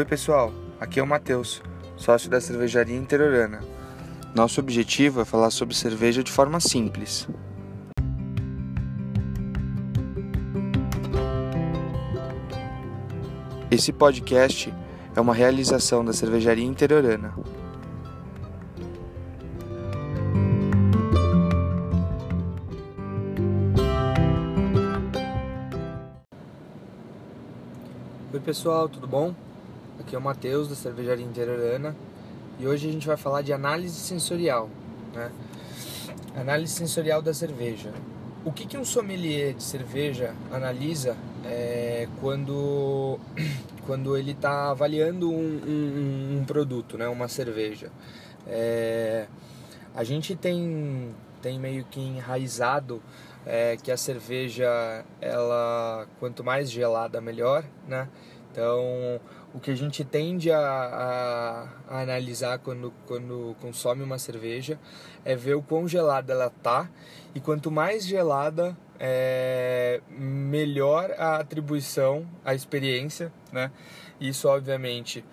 Oi pessoal, aqui é o Matheus, sócio da cervejaria Interiorana. Nosso objetivo é falar sobre cerveja de forma simples. Esse podcast é uma realização da cervejaria Interiorana. Oi pessoal, tudo bom? Aqui é o Matheus da Cervejaria Interiorana e hoje a gente vai falar de análise sensorial, né? Análise sensorial da cerveja. O que, que um sommelier de cerveja analisa é, quando, quando ele está avaliando um, um, um, produto, né? Uma cerveja. É, a gente tem, tem meio que enraizado é, que a cerveja, ela quanto mais gelada melhor, né? Então, o que a gente tende a, a, a, analisar quando, quando consome uma cerveja é ver o quão gelada ela tá e quanto mais gelada, é, melhor a atribuição, a experiência, né? Isso, obviamente,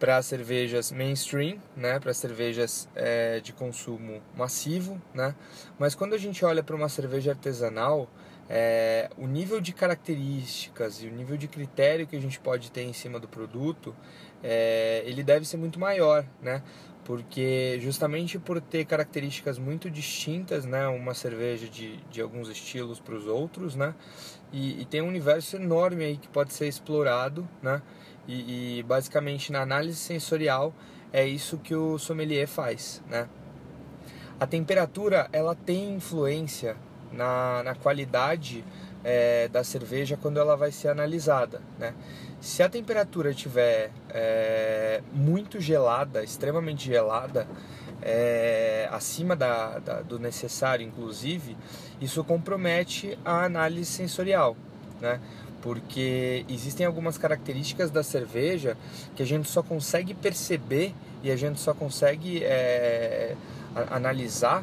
para cervejas mainstream, né, para cervejas é, de consumo massivo, né, mas quando a gente olha para uma cerveja artesanal, é, o nível de características e o nível de critério que a gente pode ter em cima do produto, é, ele deve ser muito maior, né, porque justamente por ter características muito distintas, né, uma cerveja de, de alguns estilos para os outros, né, e, e tem um universo enorme aí que pode ser explorado, né, e, e, basicamente na análise sensorial é isso que o sommelier faz, né? A temperatura ela tem influência na, na qualidade é, da cerveja quando ela vai ser analisada, né? Se a temperatura estiver é, muito gelada, extremamente gelada, é, acima da, da, do necessário, inclusive, isso compromete a análise sensorial, né? porque existem algumas características da cerveja que a gente só consegue perceber e a gente só consegue é, analisar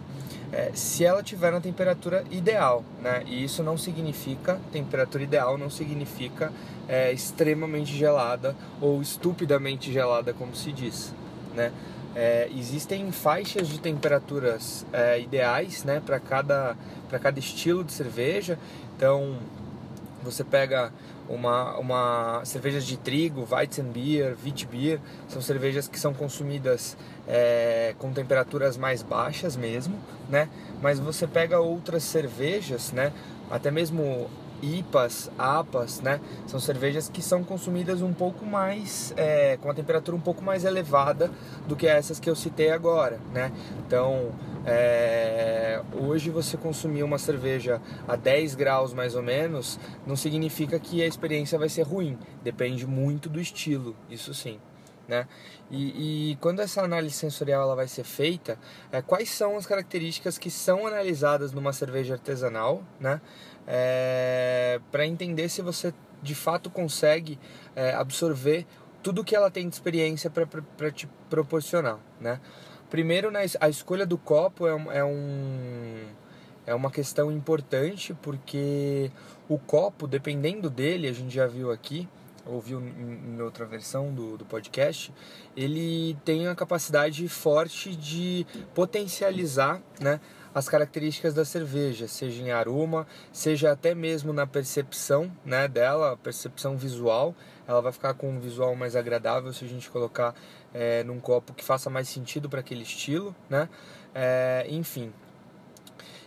é, se ela tiver na temperatura ideal, né? E isso não significa temperatura ideal, não significa é, extremamente gelada ou estupidamente gelada, como se diz, né? É, existem faixas de temperaturas é, ideais, né, para cada para cada estilo de cerveja. Então você pega uma, uma cervejas de trigo, Weizenbier, Witbier, são cervejas que são consumidas é, com temperaturas mais baixas mesmo, né? Mas você pega outras cervejas, né? Até mesmo IPAs, APAs, né? São cervejas que são consumidas um pouco mais, é, com a temperatura um pouco mais elevada do que essas que eu citei agora, né? Então, é, hoje você consumir uma cerveja a 10 graus mais ou menos não significa que a experiência vai ser ruim, depende muito do estilo, isso sim. Né? E, e quando essa análise sensorial ela vai ser feita, é, quais são as características que são analisadas numa cerveja artesanal, né? É, para entender se você de fato consegue é, absorver tudo que ela tem de experiência para te proporcionar, né? Primeiro, né, a escolha do copo é é, um, é uma questão importante porque o copo, dependendo dele, a gente já viu aqui, ouviu em, em outra versão do, do podcast, ele tem a capacidade forte de potencializar né, as características da cerveja, seja em aroma, seja até mesmo na percepção né, dela, percepção visual. Ela vai ficar com um visual mais agradável se a gente colocar é, num copo que faça mais sentido para aquele estilo, né? É, enfim.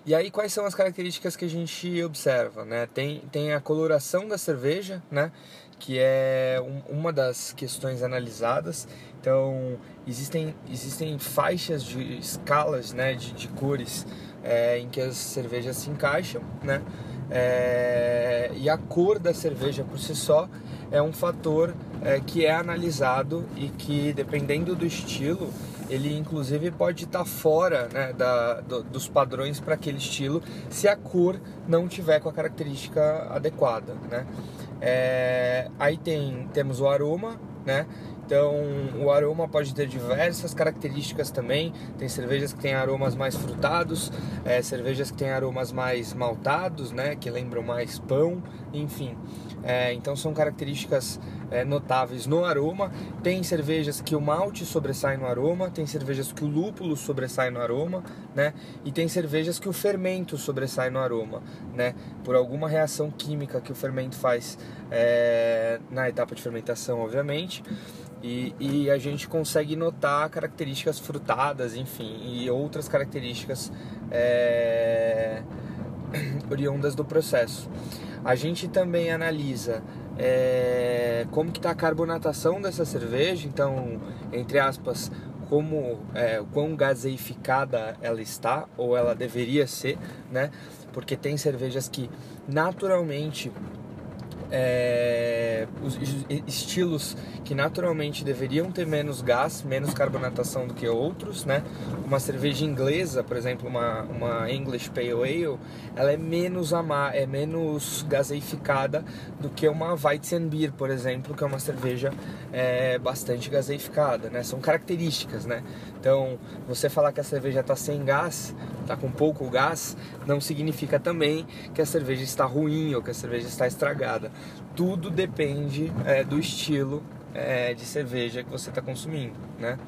E aí quais são as características que a gente observa, né? Tem, tem a coloração da cerveja, né? Que é um, uma das questões analisadas. Então existem, existem faixas de escalas, né? De, de cores é, em que as cervejas se encaixam, né? É, e a cor da cerveja por si só é um fator é, que é analisado e que, dependendo do estilo, ele inclusive pode estar fora né, da, do, dos padrões para aquele estilo se a cor não tiver com a característica adequada. Né? É, aí tem, temos o aroma, né, Então, o aroma pode ter diversas características também. Tem cervejas que têm aromas mais frutados, é, cervejas que têm aromas mais maltados, né, que lembram mais pão, enfim. É, então, são características é, notáveis no aroma. Tem cervejas que o malte sobressai no aroma, tem cervejas que o lúpulo sobressai no aroma, né? E tem cervejas que o fermento sobressai no aroma, né? Por alguma reação química que o fermento faz é, na etapa de fermentação, obviamente. E, e, a gente consegue notar características frutadas, enfim, e outras características é, oriundas do processo. A gente também analisa é, como que está a carbonatação dessa cerveja, então, entre aspas, como é, quão gaseificada ela está ou ela deveria ser, né? Porque tem cervejas que naturalmente é, os estilos que naturalmente deveriam ter menos gás, menos carbonatação do que outros, né? Uma cerveja inglesa, por exemplo, uma, uma English Pale Ale, ela é menos amar, é menos gaseificada do que uma Weizenbier, por exemplo, que é uma cerveja é, bastante gaseificada, né? São características, né? Então, você falar que a cerveja está sem gás, está com pouco gás, não significa também que a cerveja está ruim ou que a cerveja está estragada. Tudo depende é, do estilo é, de cerveja que você está consumindo, né?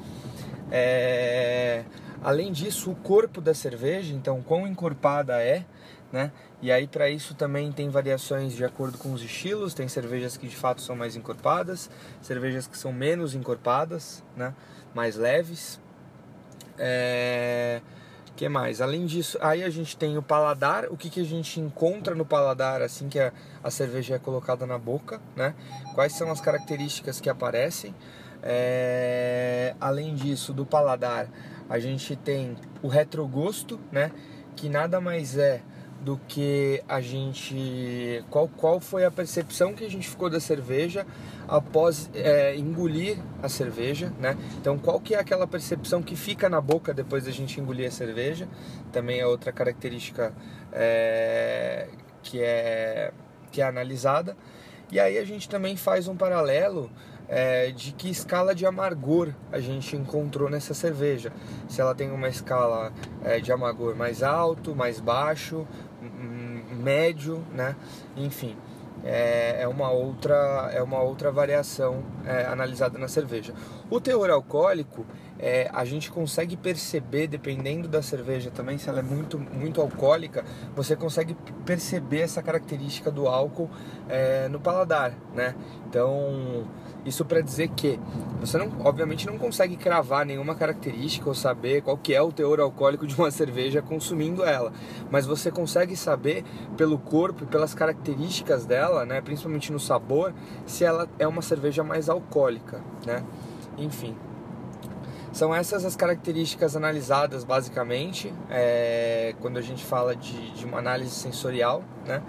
É... Além disso, o corpo da cerveja, então quão encorpada é, né? E aí para isso também tem variações de acordo com os estilos. Tem cervejas que de fato são mais encorpadas, cervejas que são menos encorpadas, né? Mais leves é... que mais? Além disso, aí a gente tem o paladar, o que, que a gente encontra no paladar assim que a, a cerveja é colocada na boca, né? Quais são as características que aparecem? É... Além disso, do paladar, a gente tem o retrogosto, né? Que nada mais é do que a gente qual, qual foi a percepção que a gente ficou da cerveja após é, engolir a cerveja, né? Então qual que é aquela percepção que fica na boca depois da gente engolir a cerveja? Também é outra característica é, que é que é analisada. E aí a gente também faz um paralelo é, de que escala de amargor a gente encontrou nessa cerveja. Se ela tem uma escala é, de amargor mais alto, mais baixo, médio, né? Enfim, é, é, uma outra é uma outra variação é, analisada na cerveja. O teor alcoólico é, a gente consegue perceber dependendo da cerveja também se ela é muito muito alcoólica você consegue perceber essa característica do álcool é, no paladar, né? Então isso para dizer que você não, obviamente não consegue cravar nenhuma característica ou saber qual que é o teor alcoólico de uma cerveja consumindo ela, mas você consegue saber pelo corpo e pelas características dela, né, principalmente no sabor, se ela é uma cerveja mais alcoólica, né? Enfim, são essas as características analisadas basicamente é, quando a gente fala de, de uma análise sensorial, né?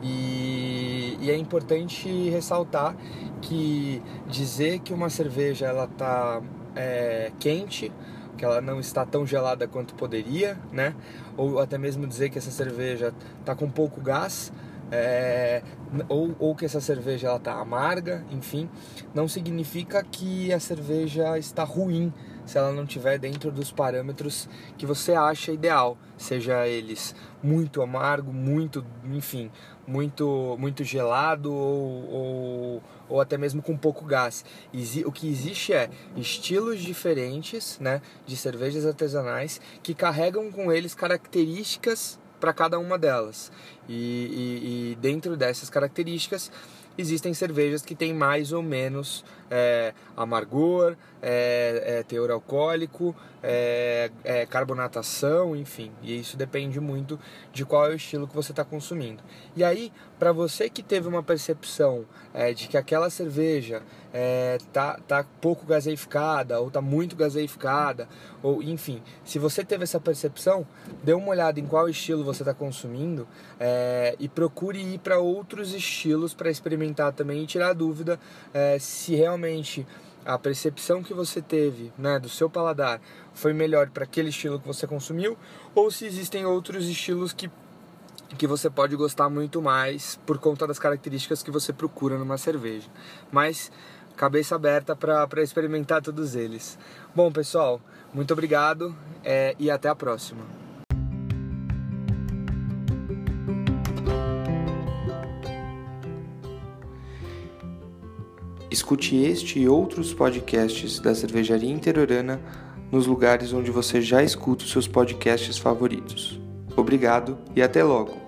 E, e, é importante ressaltar que dizer que uma cerveja ela está é, quente, que ela não está tão gelada quanto poderia, né? Ou até mesmo dizer que essa cerveja está com pouco gás, é, ou, ou que essa cerveja ela está amarga, enfim, não significa que a cerveja está ruim se ela não estiver dentro dos parâmetros que você acha ideal, seja eles muito amargo, muito, enfim, muito, muito gelado ou, ou, ou até mesmo com pouco gás. O que existe é estilos diferentes, né, de cervejas artesanais que carregam com eles características para cada uma delas. E, e, e dentro dessas características existem cervejas que têm mais ou menos é, amargor, é, é, teor alcoólico, é, é, carbonatação, enfim. E isso depende muito de qual é o estilo que você está consumindo. E aí, para você que teve uma percepção é, de que aquela cerveja tá, tá pouco gaseificada ou tá muito gaseificada, ou enfim, se você teve essa percepção, dê uma olhada em qual estilo você está consumindo e procure ir para outros estilos para experimentar também e tirar dúvida se realmente a percepção que você teve né, do seu paladar foi melhor para aquele estilo que você consumiu ou se existem outros estilos que, que você pode gostar muito mais por conta das características que você procura numa cerveja. Mas cabeça aberta para experimentar todos eles. Bom, pessoal, muito obrigado é, e até a próxima. Escute este e outros podcasts da Cervejaria Interiorana nos lugares onde você já escuta os seus podcasts favoritos. Obrigado e até logo!